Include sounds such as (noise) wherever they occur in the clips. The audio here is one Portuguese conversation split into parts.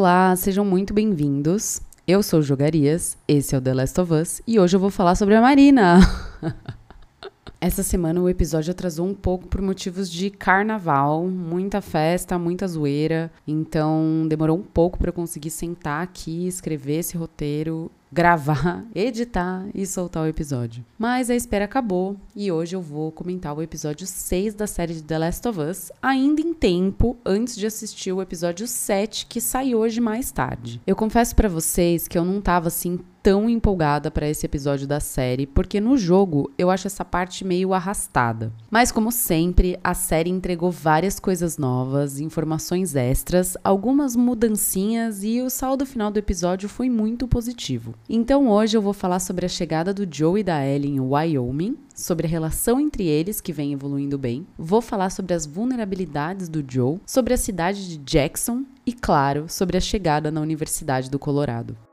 Olá, sejam muito bem-vindos. Eu sou Jogarias, esse é o The Last of Us e hoje eu vou falar sobre a Marina. (laughs) Essa semana o episódio atrasou um pouco por motivos de carnaval, muita festa, muita zoeira, então demorou um pouco para eu conseguir sentar aqui, escrever esse roteiro (laughs) gravar, editar e soltar o episódio. Mas a espera acabou e hoje eu vou comentar o episódio 6 da série de The Last of Us, ainda em tempo antes de assistir o episódio 7 que sai hoje mais tarde. Eu confesso para vocês que eu não tava assim tão empolgada para esse episódio da série, porque no jogo eu acho essa parte meio arrastada. Mas como sempre, a série entregou várias coisas novas, informações extras, algumas mudancinhas e o saldo final do episódio foi muito positivo. Então hoje eu vou falar sobre a chegada do Joe e da Ellie em Wyoming, sobre a relação entre eles que vem evoluindo bem, vou falar sobre as vulnerabilidades do Joe, sobre a cidade de Jackson e, claro, sobre a chegada na Universidade do Colorado.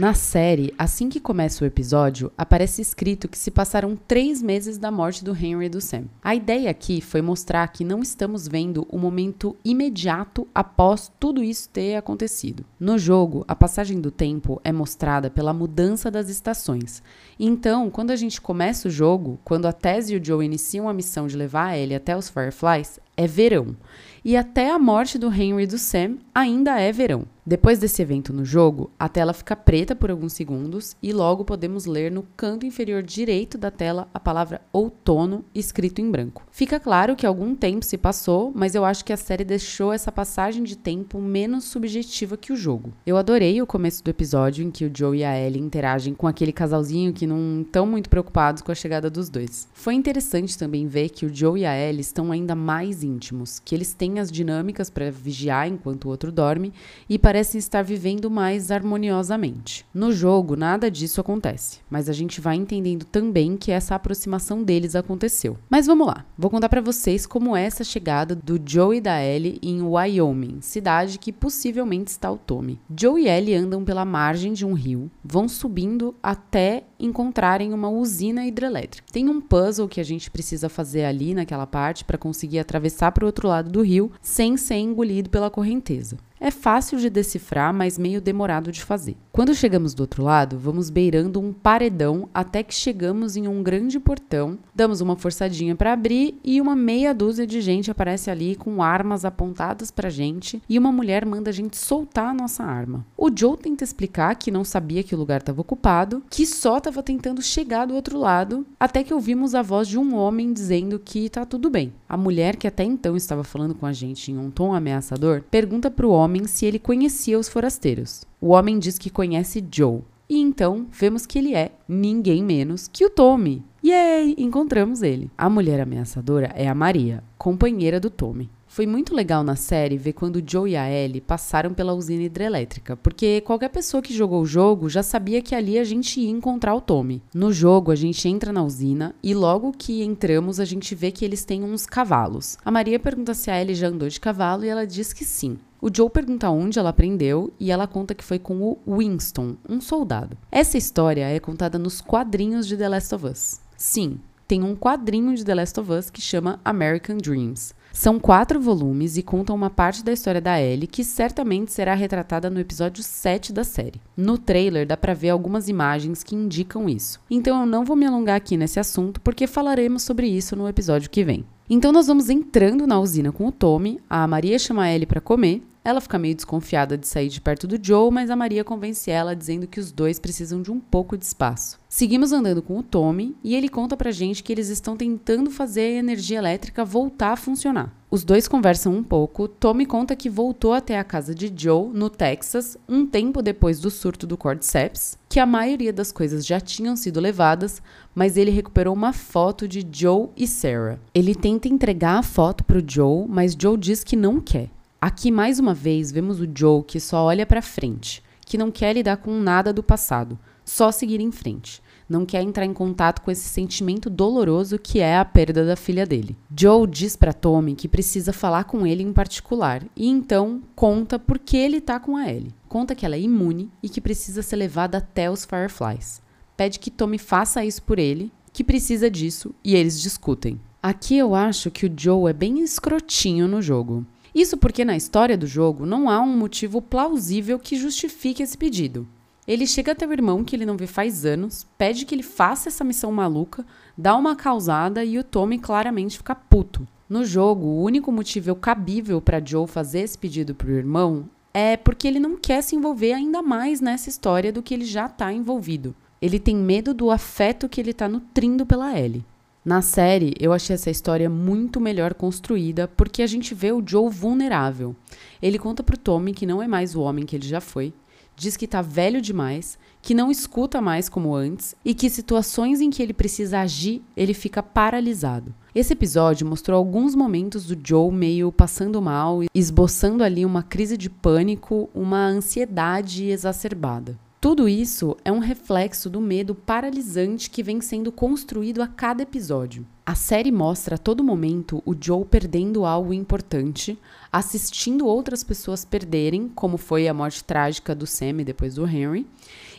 Na série, assim que começa o episódio, aparece escrito que se passaram três meses da morte do Henry e do Sam. A ideia aqui foi mostrar que não estamos vendo o momento imediato após tudo isso ter acontecido. No jogo, a passagem do tempo é mostrada pela mudança das estações. Então, quando a gente começa o jogo, quando a Tess e o Joe iniciam a missão de levar a Ellie até os Fireflies, é verão. E até a morte do Henry e do Sam ainda é verão. Depois desse evento no jogo, a tela fica preta por alguns segundos e logo podemos ler no canto inferior direito da tela a palavra outono escrito em branco. Fica claro que algum tempo se passou, mas eu acho que a série deixou essa passagem de tempo menos subjetiva que o jogo. Eu adorei o começo do episódio em que o Joe e a Ellie interagem com aquele casalzinho que não estão muito preocupados com a chegada dos dois. Foi interessante também ver que o Joe e a Ellie estão ainda mais íntimos, que eles têm as dinâmicas para vigiar enquanto o outro dorme e parece parecem estar vivendo mais harmoniosamente. No jogo, nada disso acontece, mas a gente vai entendendo também que essa aproximação deles aconteceu. Mas vamos lá, vou contar para vocês como é essa chegada do Joe e da Ellie em Wyoming, cidade que possivelmente está o Tommy. Joe e Ellie andam pela margem de um rio, vão subindo até encontrarem uma usina hidrelétrica. Tem um puzzle que a gente precisa fazer ali naquela parte para conseguir atravessar para o outro lado do rio sem ser engolido pela correnteza. É fácil de decifrar, mas meio demorado de fazer. Quando chegamos do outro lado, vamos beirando um paredão até que chegamos em um grande portão, damos uma forçadinha para abrir e uma meia dúzia de gente aparece ali com armas apontadas pra gente e uma mulher manda a gente soltar a nossa arma. O Joe tenta explicar que não sabia que o lugar estava ocupado, que só estava tentando chegar do outro lado, até que ouvimos a voz de um homem dizendo que tá tudo bem. A mulher que até então estava falando com a gente em um tom ameaçador pergunta pro homem homem se ele conhecia os forasteiros. O homem diz que conhece Joe. E então vemos que ele é ninguém menos que o Tommy. Aí encontramos ele. A mulher ameaçadora é a Maria, companheira do Tommy. Foi muito legal na série ver quando Joe e a Ellie passaram pela usina hidrelétrica, porque qualquer pessoa que jogou o jogo já sabia que ali a gente ia encontrar o Tommy. No jogo, a gente entra na usina e logo que entramos, a gente vê que eles têm uns cavalos. A Maria pergunta se a Ellie já andou de cavalo e ela diz que sim. O Joe pergunta onde ela aprendeu e ela conta que foi com o Winston, um soldado. Essa história é contada nos quadrinhos de The Last of Us. Sim, tem um quadrinho de The Last of Us que chama American Dreams. São quatro volumes e contam uma parte da história da Ellie que certamente será retratada no episódio 7 da série. No trailer dá para ver algumas imagens que indicam isso. Então eu não vou me alongar aqui nesse assunto porque falaremos sobre isso no episódio que vem. Então nós vamos entrando na usina com o Tommy, a Maria chama a Ellie para comer ela fica meio desconfiada de sair de perto do Joe, mas a Maria convence ela dizendo que os dois precisam de um pouco de espaço. Seguimos andando com o Tommy e ele conta pra gente que eles estão tentando fazer a energia elétrica voltar a funcionar. Os dois conversam um pouco. Tommy conta que voltou até a casa de Joe, no Texas, um tempo depois do surto do Cordyceps, que a maioria das coisas já tinham sido levadas, mas ele recuperou uma foto de Joe e Sarah. Ele tenta entregar a foto pro Joe, mas Joe diz que não quer. Aqui mais uma vez vemos o Joe que só olha para frente, que não quer lidar com nada do passado, só seguir em frente. Não quer entrar em contato com esse sentimento doloroso que é a perda da filha dele. Joe diz para Tommy que precisa falar com ele em particular e então conta por que ele tá com a Ellie. Conta que ela é imune e que precisa ser levada até os Fireflies. Pede que Tommy faça isso por ele, que precisa disso e eles discutem. Aqui eu acho que o Joe é bem escrotinho no jogo. Isso porque na história do jogo não há um motivo plausível que justifique esse pedido. Ele chega até o irmão que ele não vê faz anos, pede que ele faça essa missão maluca, dá uma causada e o Tommy claramente fica puto. No jogo, o único motivo cabível para Joe fazer esse pedido pro irmão é porque ele não quer se envolver ainda mais nessa história do que ele já está envolvido. Ele tem medo do afeto que ele está nutrindo pela Ellie. Na série, eu achei essa história muito melhor construída porque a gente vê o Joe vulnerável. Ele conta pro Tommy que não é mais o homem que ele já foi, diz que tá velho demais, que não escuta mais como antes e que situações em que ele precisa agir, ele fica paralisado. Esse episódio mostrou alguns momentos do Joe meio passando mal, esboçando ali uma crise de pânico, uma ansiedade exacerbada. Tudo isso é um reflexo do medo paralisante que vem sendo construído a cada episódio. A série mostra a todo momento o Joe perdendo algo importante, assistindo outras pessoas perderem, como foi a morte trágica do Sam e depois do Henry.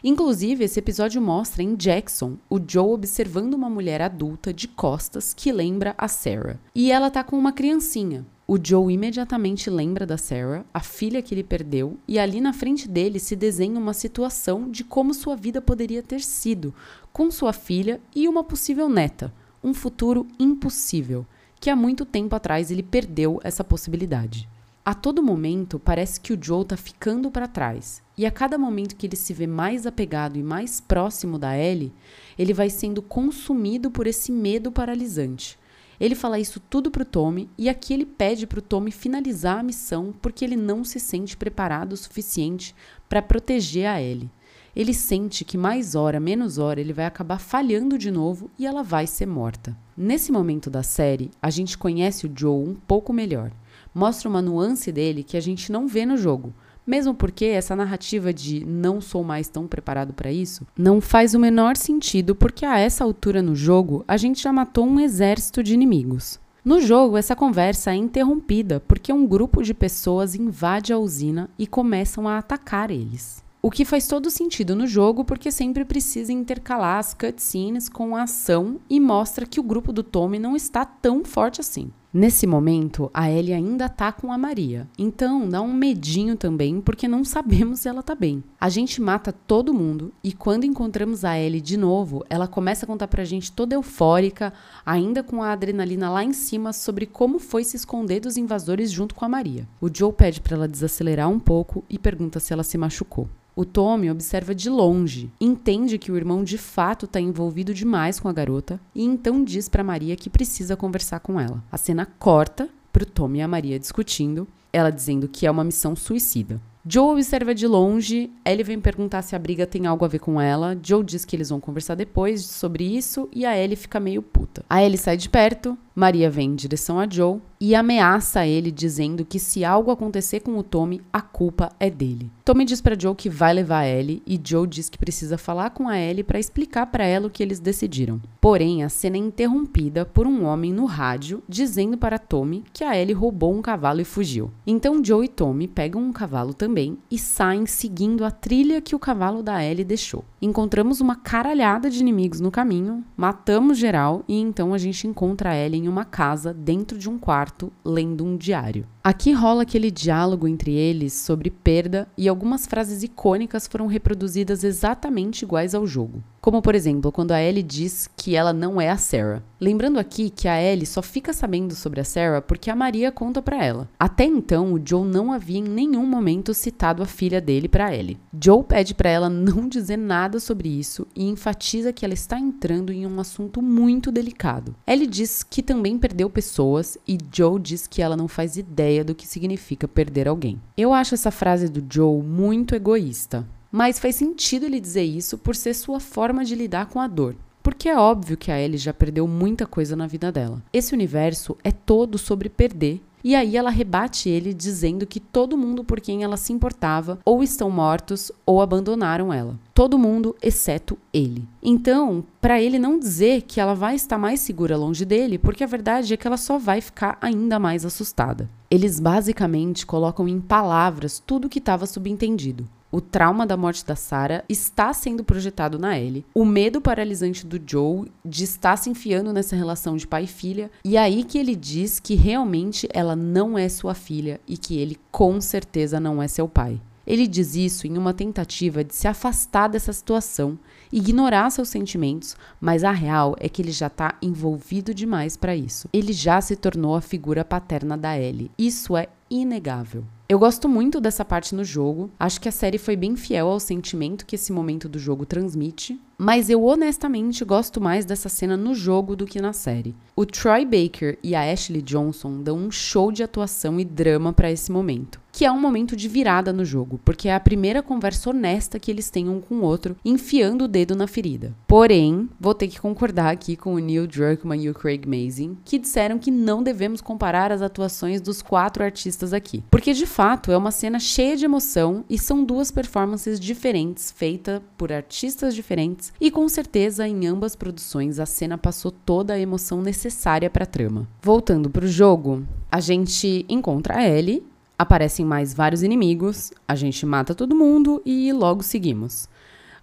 Inclusive, esse episódio mostra em Jackson o Joe observando uma mulher adulta de costas que lembra a Sarah. E ela tá com uma criancinha. O Joe imediatamente lembra da Sarah, a filha que ele perdeu, e ali na frente dele se desenha uma situação de como sua vida poderia ter sido, com sua filha e uma possível neta. Um futuro impossível, que há muito tempo atrás ele perdeu essa possibilidade. A todo momento parece que o Joe está ficando para trás, e a cada momento que ele se vê mais apegado e mais próximo da Ellie, ele vai sendo consumido por esse medo paralisante. Ele fala isso tudo pro Tommy e aqui ele pede pro Tommy finalizar a missão porque ele não se sente preparado o suficiente para proteger a Ellie. Ele sente que mais hora, menos hora, ele vai acabar falhando de novo e ela vai ser morta. Nesse momento da série, a gente conhece o Joe um pouco melhor. Mostra uma nuance dele que a gente não vê no jogo, mesmo porque essa narrativa de não sou mais tão preparado para isso não faz o menor sentido, porque a essa altura no jogo a gente já matou um exército de inimigos. No jogo, essa conversa é interrompida porque um grupo de pessoas invade a usina e começam a atacar eles. O que faz todo sentido no jogo porque sempre precisa intercalar as cutscenes com a ação e mostra que o grupo do Tommy não está tão forte assim. Nesse momento, a Ellie ainda tá com a Maria. Então, dá um medinho também, porque não sabemos se ela tá bem. A gente mata todo mundo e quando encontramos a Ellie de novo, ela começa a contar pra gente toda eufórica, ainda com a adrenalina lá em cima, sobre como foi se esconder dos invasores junto com a Maria. O Joe pede para ela desacelerar um pouco e pergunta se ela se machucou. O Tommy observa de longe, entende que o irmão de fato está envolvido demais com a garota e então diz para Maria que precisa conversar com ela. A cena corta para o Tommy e a Maria discutindo, ela dizendo que é uma missão suicida. Joe observa de longe, Ellie vem perguntar se a briga tem algo a ver com ela. Joe diz que eles vão conversar depois sobre isso e a Ellie fica meio puta. A Ellie sai de perto, Maria vem em direção a Joe e ameaça ele dizendo que se algo acontecer com o Tommy, a culpa é dele. Tommy diz para Joe que vai levar a Ellie e Joe diz que precisa falar com a Ellie para explicar para ela o que eles decidiram. Porém, a cena é interrompida por um homem no rádio dizendo para Tommy que a Ellie roubou um cavalo e fugiu. Então Joe e Tommy pegam um cavalo também e saem seguindo a trilha que o cavalo da Ellie deixou. Encontramos uma caralhada de inimigos no caminho, matamos geral e então a gente encontra a Ellie em uma casa dentro de um quarto lendo um diário. Aqui rola aquele diálogo entre eles sobre perda e algumas frases icônicas foram reproduzidas exatamente iguais ao jogo. Como, por exemplo, quando a Ellie diz que ela não é a Sarah. Lembrando aqui que a Ellie só fica sabendo sobre a Sarah porque a Maria conta para ela. Até então, o Joe não havia em nenhum momento citado a filha dele para Ellie. Joe pede para ela não dizer nada sobre isso e enfatiza que ela está entrando em um assunto muito delicado. Ellie diz que também perdeu pessoas e Joe diz que ela não faz ideia do que significa perder alguém. Eu acho essa frase do Joe muito egoísta, mas faz sentido ele dizer isso por ser sua forma de lidar com a dor. Porque é óbvio que a Ellie já perdeu muita coisa na vida dela. Esse universo é todo sobre perder e aí ela rebate ele dizendo que todo mundo por quem ela se importava ou estão mortos ou abandonaram ela. Todo mundo exceto ele. Então, para ele não dizer que ela vai estar mais segura longe dele, porque a verdade é que ela só vai ficar ainda mais assustada. Eles basicamente colocam em palavras tudo que estava subentendido. O trauma da morte da Sarah está sendo projetado na Ellie. O medo paralisante do Joe de estar se enfiando nessa relação de pai e filha. E aí que ele diz que realmente ela não é sua filha e que ele com certeza não é seu pai. Ele diz isso em uma tentativa de se afastar dessa situação, ignorar seus sentimentos, mas a real é que ele já está envolvido demais para isso. Ele já se tornou a figura paterna da Ellie. Isso é inegável. Eu gosto muito dessa parte no jogo. Acho que a série foi bem fiel ao sentimento que esse momento do jogo transmite. Mas eu honestamente gosto mais dessa cena no jogo do que na série. O Troy Baker e a Ashley Johnson dão um show de atuação e drama para esse momento que é um momento de virada no jogo, porque é a primeira conversa honesta que eles têm um com o outro, enfiando o dedo na ferida. Porém, vou ter que concordar aqui com o Neil Druckmann e o Craig Mazin, que disseram que não devemos comparar as atuações dos quatro artistas aqui, porque de fato é uma cena cheia de emoção e são duas performances diferentes, feitas por artistas diferentes, e com certeza em ambas produções a cena passou toda a emoção necessária para a trama. Voltando para o jogo, a gente encontra a Ellie Aparecem mais vários inimigos, a gente mata todo mundo e logo seguimos.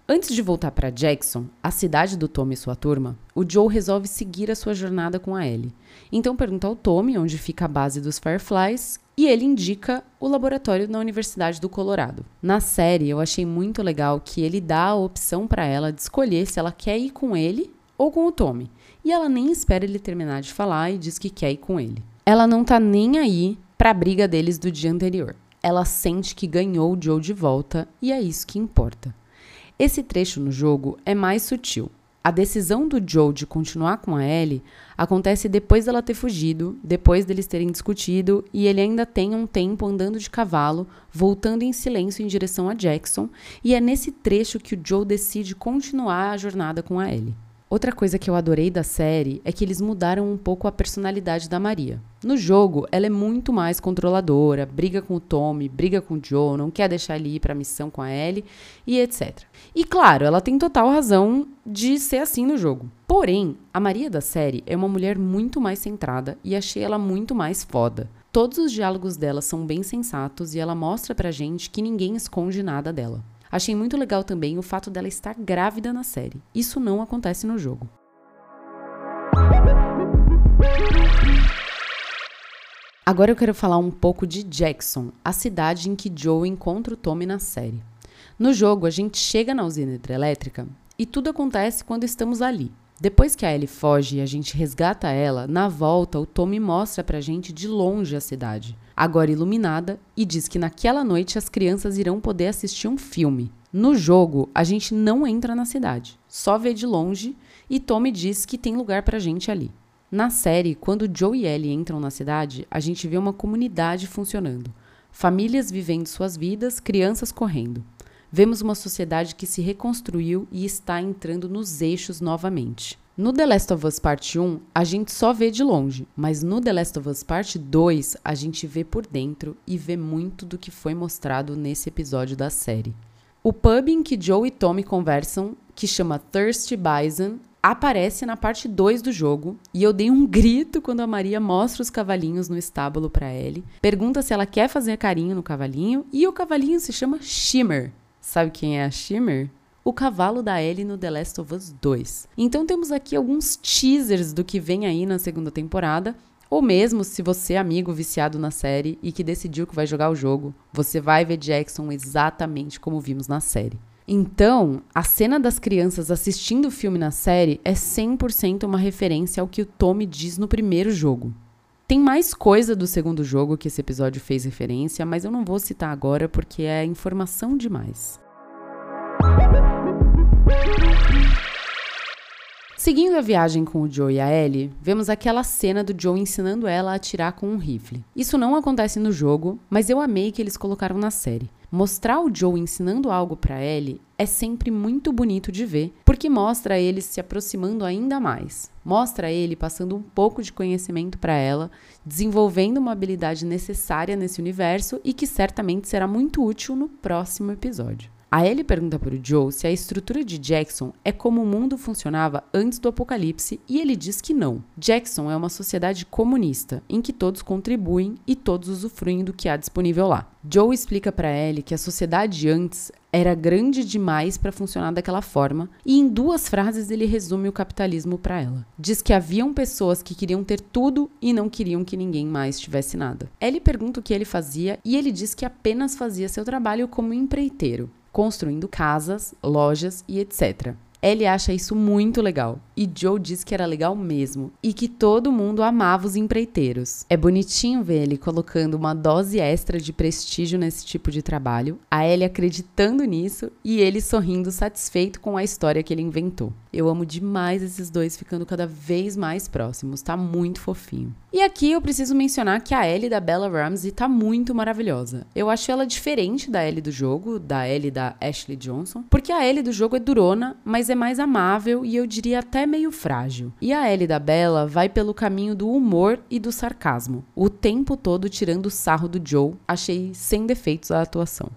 Antes de voltar para Jackson, a cidade do Tommy e sua turma, o Joe resolve seguir a sua jornada com a Ellie. Então pergunta ao Tommy onde fica a base dos Fireflies e ele indica o laboratório na Universidade do Colorado. Na série, eu achei muito legal que ele dá a opção para ela de escolher se ela quer ir com ele ou com o Tommy. E ela nem espera ele terminar de falar e diz que quer ir com ele. Ela não tá nem aí para a briga deles do dia anterior. Ela sente que ganhou o Joe de volta e é isso que importa. Esse trecho no jogo é mais sutil. A decisão do Joe de continuar com a Ellie acontece depois dela ter fugido, depois deles terem discutido e ele ainda tem um tempo andando de cavalo, voltando em silêncio em direção a Jackson, e é nesse trecho que o Joe decide continuar a jornada com a Ellie. Outra coisa que eu adorei da série é que eles mudaram um pouco a personalidade da Maria. No jogo, ela é muito mais controladora, briga com o Tommy, briga com o Joe, não quer deixar ele ir para missão com a Ellie e etc. E claro, ela tem total razão de ser assim no jogo. Porém, a Maria da série é uma mulher muito mais centrada e achei ela muito mais foda. Todos os diálogos dela são bem sensatos e ela mostra pra gente que ninguém esconde nada dela. Achei muito legal também o fato dela estar grávida na série. Isso não acontece no jogo. Agora eu quero falar um pouco de Jackson, a cidade em que Joe encontra o Tommy na série. No jogo, a gente chega na usina hidrelétrica e tudo acontece quando estamos ali. Depois que a Ellie foge e a gente resgata ela, na volta o Tommy mostra pra gente de longe a cidade, agora iluminada, e diz que naquela noite as crianças irão poder assistir um filme. No jogo, a gente não entra na cidade, só vê de longe e Tommy diz que tem lugar pra gente ali. Na série, quando Joe e Ellie entram na cidade, a gente vê uma comunidade funcionando. Famílias vivendo suas vidas, crianças correndo. Vemos uma sociedade que se reconstruiu e está entrando nos eixos novamente. No The Last of Us Parte 1, a gente só vê de longe, mas no The Last of Us Parte 2, a gente vê por dentro e vê muito do que foi mostrado nesse episódio da série. O pub em que Joe e Tommy conversam, que chama Thirsty Bison, aparece na parte 2 do jogo e eu dei um grito quando a Maria mostra os cavalinhos no estábulo para Ellie, pergunta se ela quer fazer carinho no cavalinho e o cavalinho se chama Shimmer. Sabe quem é a Shimmer? O cavalo da Ellie no The Last of Us 2. Então temos aqui alguns teasers do que vem aí na segunda temporada. Ou mesmo se você é amigo viciado na série e que decidiu que vai jogar o jogo, você vai ver Jackson exatamente como vimos na série. Então, a cena das crianças assistindo o filme na série é 100% uma referência ao que o Tommy diz no primeiro jogo. Tem mais coisa do segundo jogo que esse episódio fez referência, mas eu não vou citar agora porque é informação demais. Seguindo a viagem com o Joe e a Ellie, vemos aquela cena do Joe ensinando ela a atirar com um rifle. Isso não acontece no jogo, mas eu amei que eles colocaram na série. Mostrar o Joe ensinando algo para Ellie é sempre muito bonito de ver, porque mostra ele se aproximando ainda mais. Mostra ele passando um pouco de conhecimento para ela, desenvolvendo uma habilidade necessária nesse universo e que certamente será muito útil no próximo episódio. A Ellie pergunta para o Joe se a estrutura de Jackson é como o mundo funcionava antes do apocalipse e ele diz que não. Jackson é uma sociedade comunista em que todos contribuem e todos usufruem do que há disponível lá. Joe explica para Ellie que a sociedade antes era grande demais para funcionar daquela forma, e em duas frases ele resume o capitalismo para ela. Diz que haviam pessoas que queriam ter tudo e não queriam que ninguém mais tivesse nada. Ellie pergunta o que ele fazia e ele diz que apenas fazia seu trabalho como empreiteiro construindo casas, lojas e etc. Ellie acha isso muito legal e Joe diz que era legal mesmo e que todo mundo amava os empreiteiros. É bonitinho ver ele colocando uma dose extra de prestígio nesse tipo de trabalho, a Ellie acreditando nisso e ele sorrindo satisfeito com a história que ele inventou. Eu amo demais esses dois ficando cada vez mais próximos, tá muito fofinho. E aqui eu preciso mencionar que a Ellie da Bella Ramsey tá muito maravilhosa. Eu acho ela diferente da Ellie do jogo, da Ellie da Ashley Johnson, porque a Ellie do jogo é durona, mas é mais amável e eu diria até meio frágil. E a Ellie da Bella vai pelo caminho do humor e do sarcasmo, o tempo todo tirando sarro do Joe. Achei sem defeitos a atuação.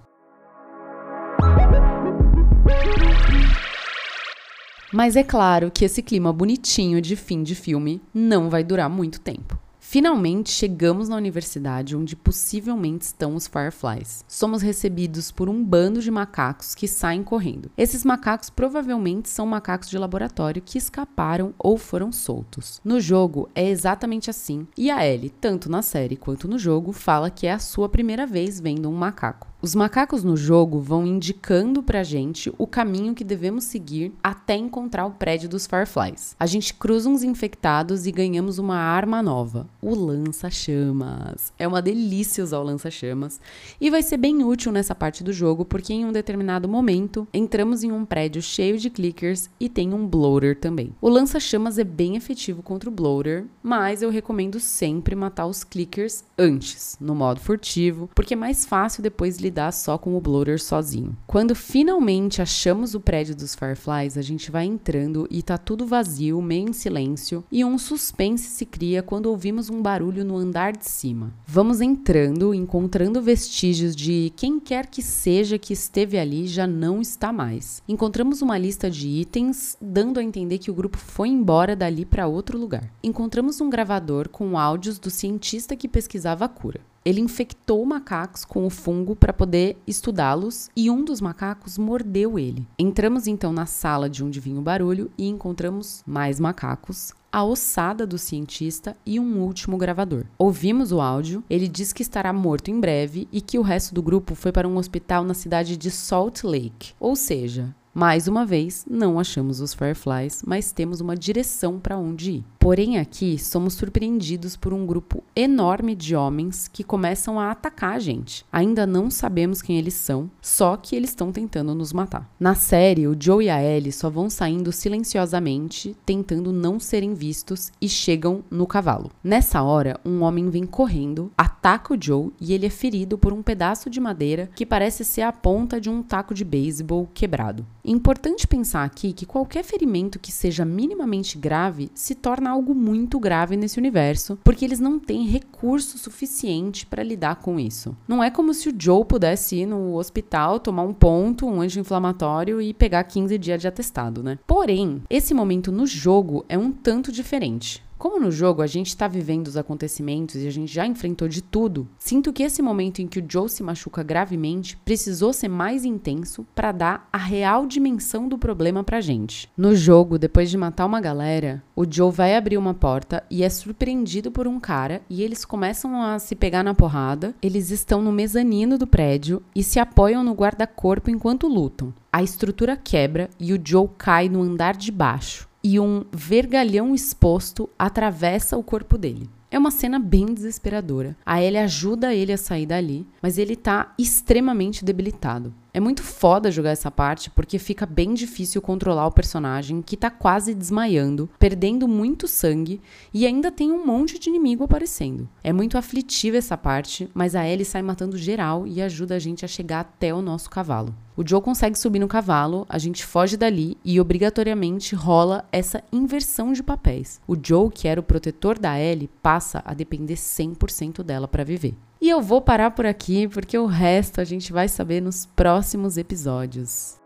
Mas é claro que esse clima bonitinho de fim de filme não vai durar muito tempo. Finalmente chegamos na universidade onde possivelmente estão os Fireflies. Somos recebidos por um bando de macacos que saem correndo. Esses macacos provavelmente são macacos de laboratório que escaparam ou foram soltos. No jogo é exatamente assim, e a Ellie, tanto na série quanto no jogo, fala que é a sua primeira vez vendo um macaco. Os macacos no jogo vão indicando pra gente o caminho que devemos seguir até encontrar o prédio dos Fireflies. A gente cruza uns infectados e ganhamos uma arma nova, o lança-chamas. É uma delícia usar o lança-chamas e vai ser bem útil nessa parte do jogo porque em um determinado momento entramos em um prédio cheio de clickers e tem um bloater também. O lança-chamas é bem efetivo contra o bloater, mas eu recomendo sempre matar os clickers antes, no modo furtivo, porque é mais fácil depois lidar lidar só com o bloater sozinho. Quando finalmente achamos o prédio dos Fireflies, a gente vai entrando e tá tudo vazio, meio em silêncio, e um suspense se cria quando ouvimos um barulho no andar de cima. Vamos entrando, encontrando vestígios de quem quer que seja que esteve ali já não está mais. Encontramos uma lista de itens, dando a entender que o grupo foi embora dali para outro lugar. Encontramos um gravador com áudios do cientista que pesquisava a cura. Ele infectou macacos com o fungo para poder estudá-los e um dos macacos mordeu ele. Entramos então na sala de onde vinha o barulho e encontramos mais macacos, a ossada do cientista e um último gravador. Ouvimos o áudio, ele diz que estará morto em breve e que o resto do grupo foi para um hospital na cidade de Salt Lake. Ou seja, mais uma vez, não achamos os Fireflies, mas temos uma direção para onde ir. Porém, aqui somos surpreendidos por um grupo enorme de homens que começam a atacar a gente. Ainda não sabemos quem eles são, só que eles estão tentando nos matar. Na série, o Joe e a Ellie só vão saindo silenciosamente, tentando não serem vistos e chegam no cavalo. Nessa hora, um homem vem correndo, ataca o Joe e ele é ferido por um pedaço de madeira que parece ser a ponta de um taco de beisebol quebrado. Importante pensar aqui que qualquer ferimento que seja minimamente grave se torna algo muito grave nesse universo, porque eles não têm recurso suficiente para lidar com isso. Não é como se o Joe pudesse ir no hospital, tomar um ponto, um anti-inflamatório e pegar 15 dias de atestado, né? Porém, esse momento no jogo é um tanto diferente. Como no jogo a gente está vivendo os acontecimentos e a gente já enfrentou de tudo, sinto que esse momento em que o Joe se machuca gravemente precisou ser mais intenso para dar a real dimensão do problema pra gente. No jogo, depois de matar uma galera, o Joe vai abrir uma porta e é surpreendido por um cara e eles começam a se pegar na porrada. Eles estão no mezanino do prédio e se apoiam no guarda-corpo enquanto lutam. A estrutura quebra e o Joe cai no andar de baixo e um vergalhão exposto atravessa o corpo dele. É uma cena bem desesperadora. A Ellie ajuda ele a sair dali, mas ele tá extremamente debilitado. É muito foda jogar essa parte porque fica bem difícil controlar o personagem que tá quase desmaiando, perdendo muito sangue e ainda tem um monte de inimigo aparecendo. É muito aflitiva essa parte, mas a Ellie sai matando geral e ajuda a gente a chegar até o nosso cavalo. O Joe consegue subir no cavalo, a gente foge dali e obrigatoriamente rola essa inversão de papéis. O Joe, que era o protetor da Ellie, passa a depender 100% dela para viver. E eu vou parar por aqui porque o resto a gente vai saber nos próximos episódios.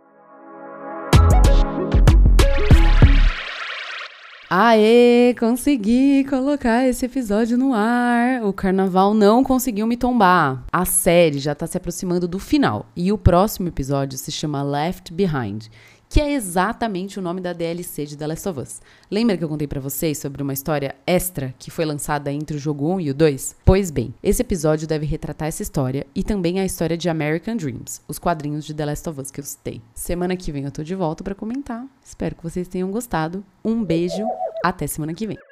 Aê, consegui colocar esse episódio no ar. O carnaval não conseguiu me tombar. A série já tá se aproximando do final e o próximo episódio se chama Left Behind que é exatamente o nome da DLC de The Last of Us. Lembra que eu contei para vocês sobre uma história extra que foi lançada entre o jogo 1 e o 2? Pois bem, esse episódio deve retratar essa história e também a história de American Dreams, os quadrinhos de The Last of Us que eu citei. Semana que vem eu tô de volta para comentar. Espero que vocês tenham gostado. Um beijo, até semana que vem.